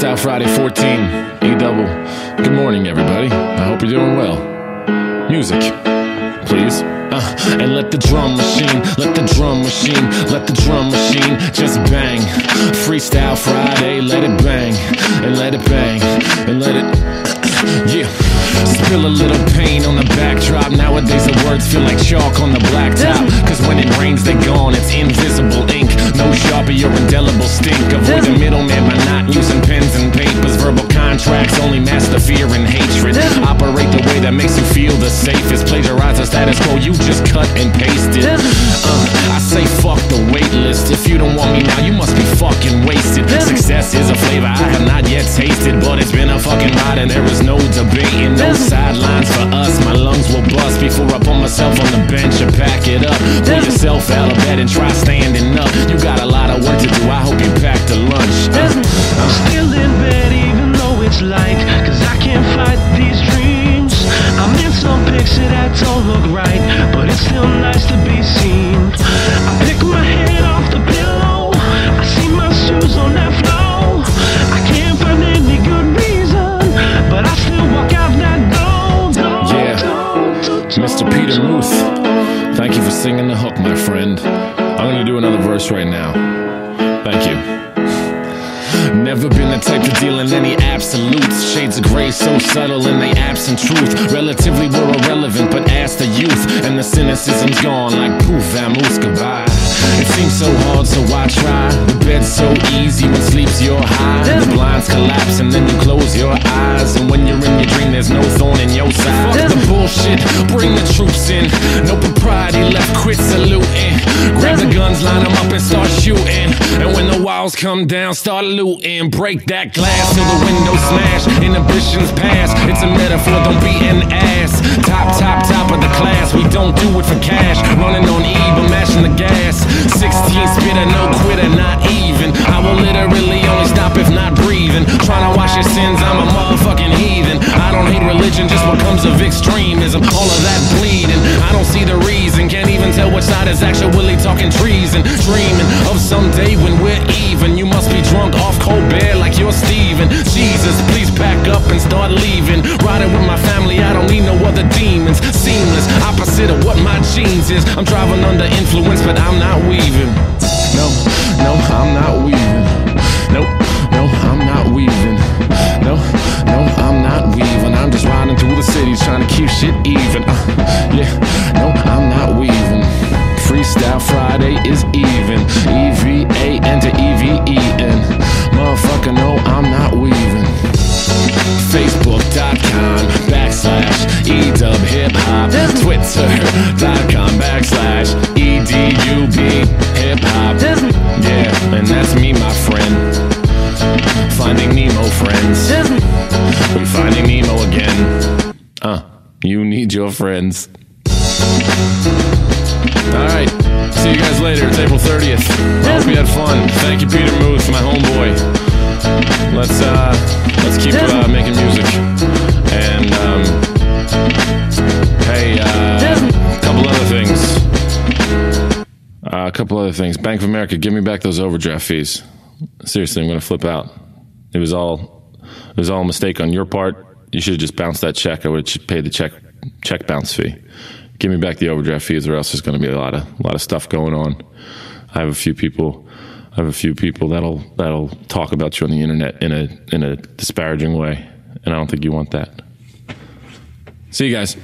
Freestyle Friday 14, E double. Good morning, everybody. I hope you're doing well. Music, please. Uh, and let the drum machine, let the drum machine, let the drum machine just bang. Freestyle Friday, let it bang, and let it bang, and let it. Yeah. Spill a little pain on the backdrop. Nowadays the words feel like chalk on the blacktop. Cause when it rains, they're gone. It's invisible ink. Or indelible stink. Avoid the middleman by not using pens and papers. Verbal contracts only master fear and hatred. Operate the way that makes you feel the safest. Plagiarize the status quo, you just cut and paste it. Uh, I say fuck the wait list. If you don't want me now, you must be fucking wasted. Success is a flavor I have not yet tasted, but it's been a fucking ride and there is no debating, no sidelines for us. My lungs will bust before I put myself on the bench and pack it up. Pull yourself out of bed and try standing up. You got packed lunch. Uh, I'm still in bed even though it's light Cause I can't fight these dreams I'm in some picture that don't look right But it's still nice to be seen I pick my head off the pillow I see my shoes on that floor I can't find any good reason But I still walk out that door, door, Yeah. door, door, Mr. Peter. Muth, thank you for singing the hook, my friend. I'm gonna do another verse right now. Thank you. Never been the type to deal in any absolutes. Shades of gray so subtle in they absent truth. Relatively we're irrelevant, but ask the youth. And the cynicism's gone like poof, vamoose, goodbye. It seems so hard, so why try? The bed's so easy when sleep's your high. The blinds collapse and then you close your eyes. And when you're in your dream, there's no thorn in your side. Fuck the bullshit, bring the troops in. No propriety left, quit saluting. Grab the guns, line them up and start shooting. Walls come down, start looting. Break that glass till the window smash. Inhibitions pass. It's a metaphor, don't be an ass. Top, top, top of the class. We don't do it for cash. Running on E, but mashing the gas. 16 spitter, no quitter, not even. I will literally only stop if not breathing. Trying to wash your sins, I'm a religion, just what comes of extremism. All of that bleeding, I don't see the reason. Can't even tell which side is actually talking treason. Dreaming of someday when we're even. You must be drunk off cold beer like you're Steven. Jesus, please pack up and start leaving. Riding with my family, I don't need no other demons. Seamless, opposite of what my genes is. I'm driving under influence, but I'm not weaving. No, no, I'm not weaving. Nope, is even. E V A N to E V E N. Motherfucker, no, I'm not weaving. Facebook.com backslash edub hip hop. Twitter.com backslash edub hip hop. Yeah, and that's me, my friend. Finding Nemo friends. We finding Nemo again. Uh, you need your friends. All right. See you guys later. It's April 30th. I hope you had fun. Thank you, Peter Muth, my homeboy. Let's uh, let's keep uh, making music. And um, hey, uh, a couple other things. Uh, a couple other things. Bank of America, give me back those overdraft fees. Seriously, I'm going to flip out. It was all it was all a mistake on your part. You should have just bounced that check. I would have paid the check check bounce fee. Give me back the overdraft fees, or else there's going to be a lot of a lot of stuff going on. I have a few people. I have a few people that'll that'll talk about you on the internet in a in a disparaging way, and I don't think you want that. See you guys.